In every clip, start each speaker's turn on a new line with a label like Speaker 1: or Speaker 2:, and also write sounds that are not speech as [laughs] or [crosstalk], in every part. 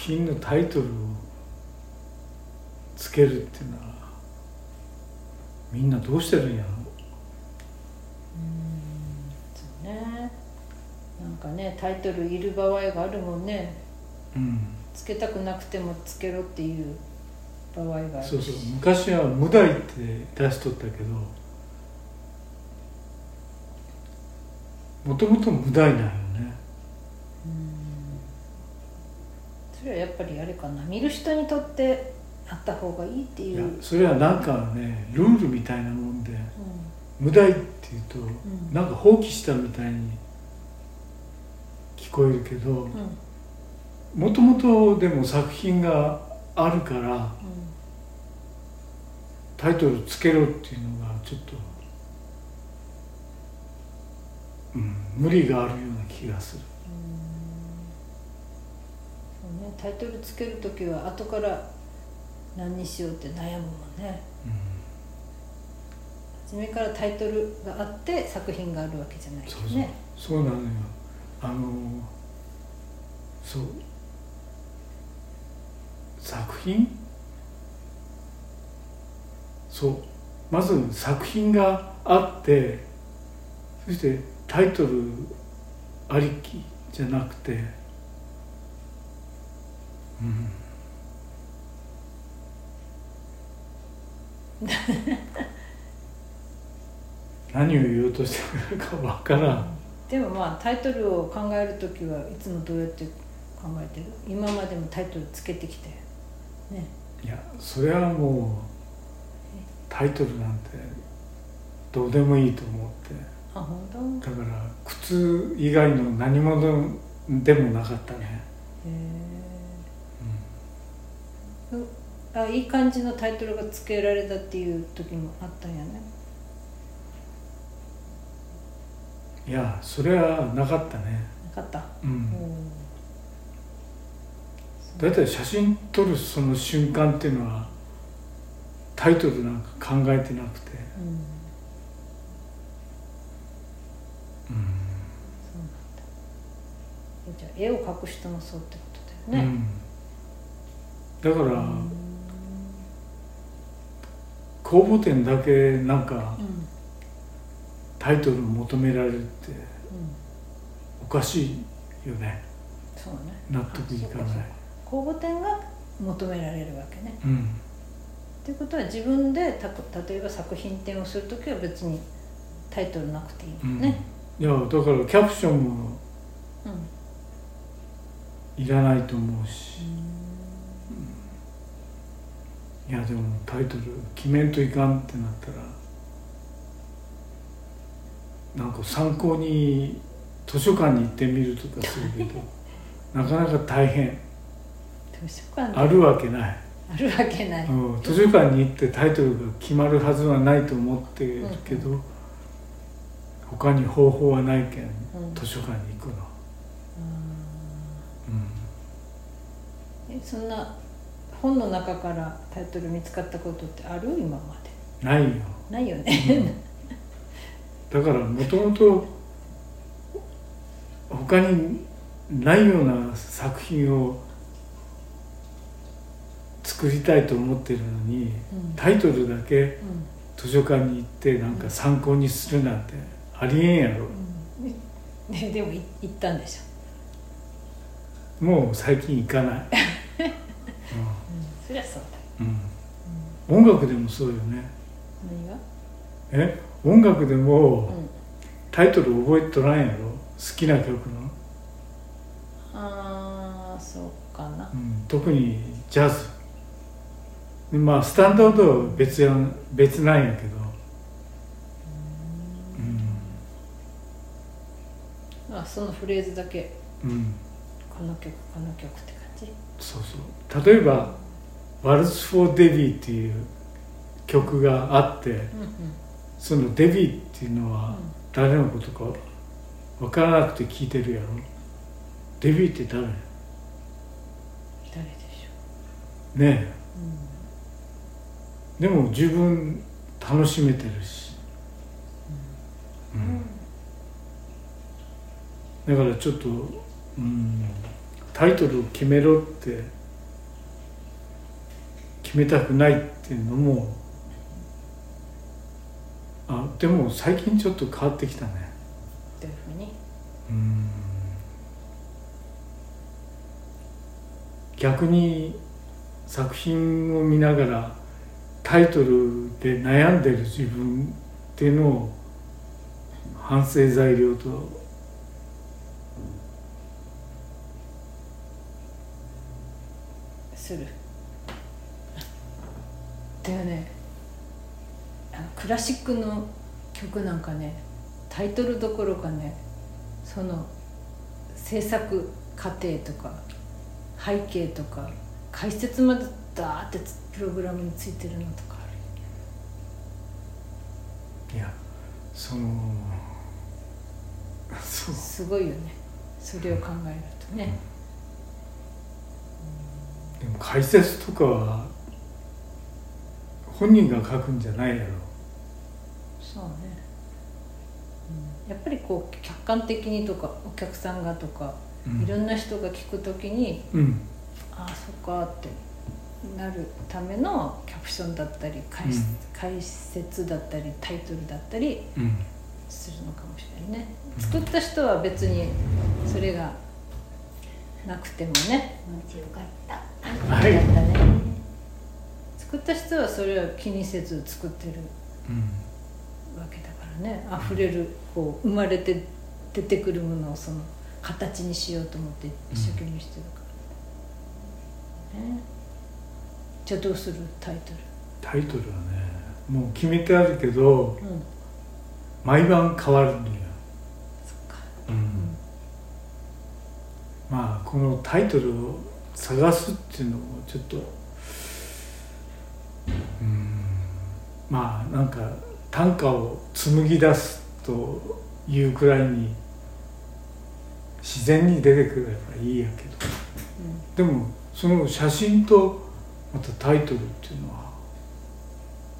Speaker 1: 品のタイトルをつけるっていうのはみんなどうしてるんやろ？
Speaker 2: うんそうね。なんかねタイトルいる場合があるもんね。
Speaker 1: うん。
Speaker 2: つけたくなくてもつけろっていう場合があるし。
Speaker 1: そうそう昔は無題って出しとったけどもともと無題なんよね
Speaker 2: それはやっぱりあれかな。見る人にとってあった方がいいって
Speaker 1: い
Speaker 2: う、
Speaker 1: それはなんかねルールみたいなもんで
Speaker 2: う
Speaker 1: 無題っていうと
Speaker 2: ん。
Speaker 1: なんか放棄したみたいに聞こえるけど
Speaker 2: うん。うん
Speaker 1: もともとでも作品があるからタイトルつけろっていうのがちょっと、うん、無理があるような気がする。
Speaker 2: ね、タイトルつける時は後から何にしようって悩むもんね。初めからタイトルがあって作品があるわけじゃない
Speaker 1: そうそう、
Speaker 2: ね
Speaker 1: そうなのよ。あのそう。作品？そう。まず作品があってそしてタイトルありきじゃなくてうん。何を言おうとしてるかわからん。
Speaker 2: でもまあタイトルを考える時はいつもどうやって考えてる？今までもタイトルつけてきて。ね。
Speaker 1: いやそれはもうタイトルなんてどうでもいいと思って。
Speaker 2: あ本当？
Speaker 1: だから靴以外の何物でもなかったね、
Speaker 2: へえ、うあいい感じのタイトルがつけられたっていう時もあったんやね。
Speaker 1: いやそれはなかったね。
Speaker 2: なかった？
Speaker 1: うん。
Speaker 2: うん
Speaker 1: だいたい写真撮るその瞬間っていうのはタイトルなんか考えてなくて。
Speaker 2: うん。
Speaker 1: うん。
Speaker 2: そうなんだ。えじゃあ絵を描く人もそうってことだよね、
Speaker 1: うんだから
Speaker 2: うん
Speaker 1: 公募展だけなんか
Speaker 2: うん。
Speaker 1: タイトル求められるって
Speaker 2: うん。
Speaker 1: おかしいよね。
Speaker 2: そうね。
Speaker 1: 納得いかない。
Speaker 2: 公募展が求められるわけね。
Speaker 1: うん。
Speaker 2: っていうことは自分でた例えば作品展をする時は別にタイトルなくていい
Speaker 1: うん
Speaker 2: もん。ね、
Speaker 1: いやだからキャプションも
Speaker 2: うん。
Speaker 1: いらないと思うしいやでもタイトル決めんといかんってなったらなんか参考に図書館に行ってみるとかするけど [laughs] なかなか大変。
Speaker 2: 図書館で。
Speaker 1: あるわけない、
Speaker 2: あるわけない、
Speaker 1: うん、図書館に行ってタイトルが決まるはずはないと思ってるけど、他に方法はないけん
Speaker 2: うん。
Speaker 1: 図書館に行くの、うん、
Speaker 2: えそんな本の中からタイトル見つかったことってある？今まで。
Speaker 1: ないよ。
Speaker 2: ないよね、
Speaker 1: だからもともと他にないような作品を作りたいと思ってるのに
Speaker 2: うん。
Speaker 1: タイトルだけ
Speaker 2: うん。
Speaker 1: 図書館に行ってなんか参考にするなんてありえんやろ。
Speaker 2: うん。ででもい行ったんでしょ、
Speaker 1: もう最近行かない、[laughs]
Speaker 2: そりゃそうだ
Speaker 1: うん。うん、音楽でもそうよね。
Speaker 2: 何が？
Speaker 1: え？音楽でも
Speaker 2: うん。
Speaker 1: タイトル覚えとらんやろ？好きな曲の、
Speaker 2: ああそうかな。
Speaker 1: うん、特にジャズ。でまあスタンダードは別やん別なんやけど、
Speaker 2: まあそのフレーズだけ。
Speaker 1: うんうん、
Speaker 2: この曲この曲って感じ？
Speaker 1: そうそう。例えば「ワルツ・フォー・デビー」っていう曲があって
Speaker 2: うんうん。
Speaker 1: そのデビーっていうのは誰のことか分からなくて聞いてるやろ。デビーって誰？ね
Speaker 2: 誰でしょ。
Speaker 1: え、でも十分楽しめてるし、うん、だからちょっと、うん、タイトルを決めろって決めたくないっていうのもあでも最近ちょっと変わってきたね。
Speaker 2: どういうふうに？
Speaker 1: うん。逆に作品を見ながらタイトルで悩んでる自分っていうのを反省材料と。
Speaker 2: するだよね。あのクラシックの曲なんかねタイトルどころかねその制作過程とか背景とか解説までダーってプログラムについてるのとかあ
Speaker 1: いやその [laughs] そう。
Speaker 2: るすごいよね。それを考えるとね、
Speaker 1: でも解説とかは本人が書くんじゃないやろ。
Speaker 2: そうね、うん、やっぱりこう客観的にとかお客さんがとか、
Speaker 1: うん。
Speaker 2: いろんな人が聞くときに
Speaker 1: うん。
Speaker 2: ああそっかってなるためのキャプションだったり解,、
Speaker 1: うん。
Speaker 2: 解説だったりタイトルだったり
Speaker 1: うん。
Speaker 2: するのかもしれないね作った人は別にそれがなくてもね。
Speaker 3: よかった。
Speaker 1: はい。
Speaker 2: だったね作った人はそれは気にせず作ってる
Speaker 1: うん
Speaker 2: わけだからね。溢れるこう生まれて出てくるものをその形にしようと思って一生懸命してるから、ね。じゃあどうする？タイト
Speaker 1: タイトルはねもう決めてあるけど
Speaker 2: ルうん。
Speaker 1: 毎晩変わるのよ、
Speaker 2: そっか。
Speaker 1: うん。まあこのタイトルを探すっていうのもちょっとまあなんか短歌を紡ぎ出すというくらいに自然に出てくればいいやけど。でもその写真とまたタイトルっていうのは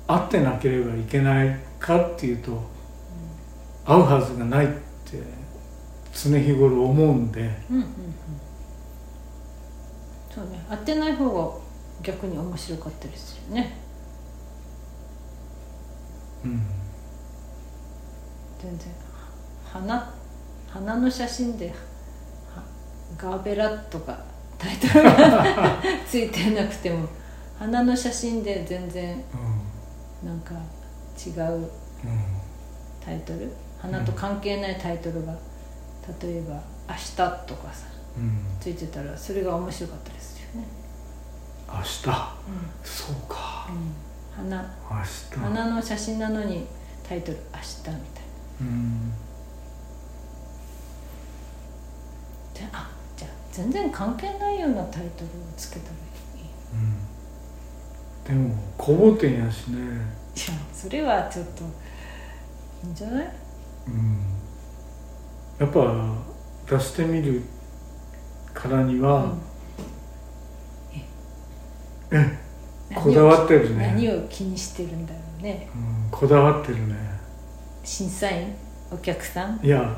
Speaker 1: 合ってなければいけないかっていうと合うはずがないって常日頃思うんで。
Speaker 2: うんうんうん。そうね。当てない方が逆に面白かったりするよね
Speaker 1: うん。
Speaker 2: 全然花花の写真ではガーベラとかタイトルが [laughs] ついてなくても花の写真で全然
Speaker 1: う
Speaker 2: なんか違うん
Speaker 1: うん
Speaker 2: タイトル？花と関係ないタイトルが例えば「明日」とかさ
Speaker 1: うん。
Speaker 2: ついてたらそれが面白かったりするよね、
Speaker 1: 明日？そうか
Speaker 2: 花
Speaker 1: 明日。
Speaker 2: 花の写真なのにタイトル「明日」みたいな。
Speaker 1: うん。
Speaker 2: であじゃあ全然関係ないようなタイトルをつけたらいい。
Speaker 1: うん。でも小ボ店やしね。
Speaker 2: いやそれはちょっといいんじゃない？
Speaker 1: うん。やっぱ出してみるからには、え？こだわってるね。
Speaker 2: 何を気にしてるんだろうね。
Speaker 1: うんこだわってるね。
Speaker 2: 審査員お客さん？
Speaker 1: いや